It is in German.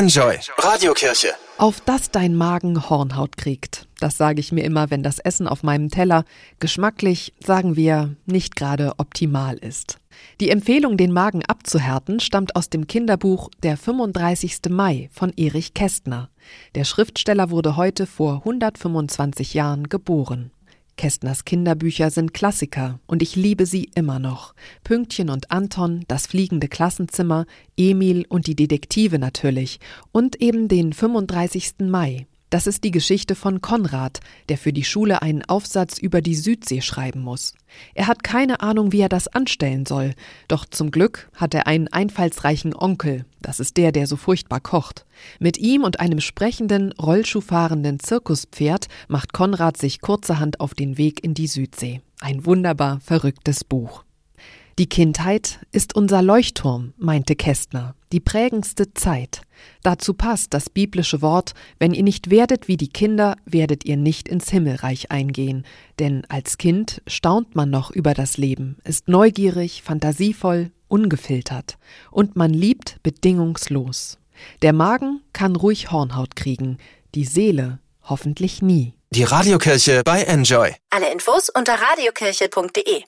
Enjoy Radiokirche. Auf dass dein Magen Hornhaut kriegt. Das sage ich mir immer, wenn das Essen auf meinem Teller geschmacklich, sagen wir, nicht gerade optimal ist. Die Empfehlung, den Magen abzuhärten, stammt aus dem Kinderbuch Der 35. Mai von Erich Kästner. Der Schriftsteller wurde heute vor 125 Jahren geboren. Kästners Kinderbücher sind Klassiker und ich liebe sie immer noch. Pünktchen und Anton, das fliegende Klassenzimmer, Emil und die Detektive natürlich und eben den 35. Mai. Das ist die Geschichte von Konrad, der für die Schule einen Aufsatz über die Südsee schreiben muss. Er hat keine Ahnung, wie er das anstellen soll, doch zum Glück hat er einen einfallsreichen Onkel, das ist der, der so furchtbar kocht. Mit ihm und einem sprechenden, rollschuhfahrenden Zirkuspferd macht Konrad sich kurzerhand auf den Weg in die Südsee. Ein wunderbar verrücktes Buch. Die Kindheit ist unser Leuchtturm, meinte Kästner, die prägendste Zeit. Dazu passt das biblische Wort, wenn ihr nicht werdet wie die Kinder, werdet ihr nicht ins Himmelreich eingehen. Denn als Kind staunt man noch über das Leben, ist neugierig, fantasievoll, ungefiltert. Und man liebt bedingungslos. Der Magen kann ruhig Hornhaut kriegen, die Seele hoffentlich nie. Die Radiokirche bei Enjoy. Alle Infos unter radiokirche.de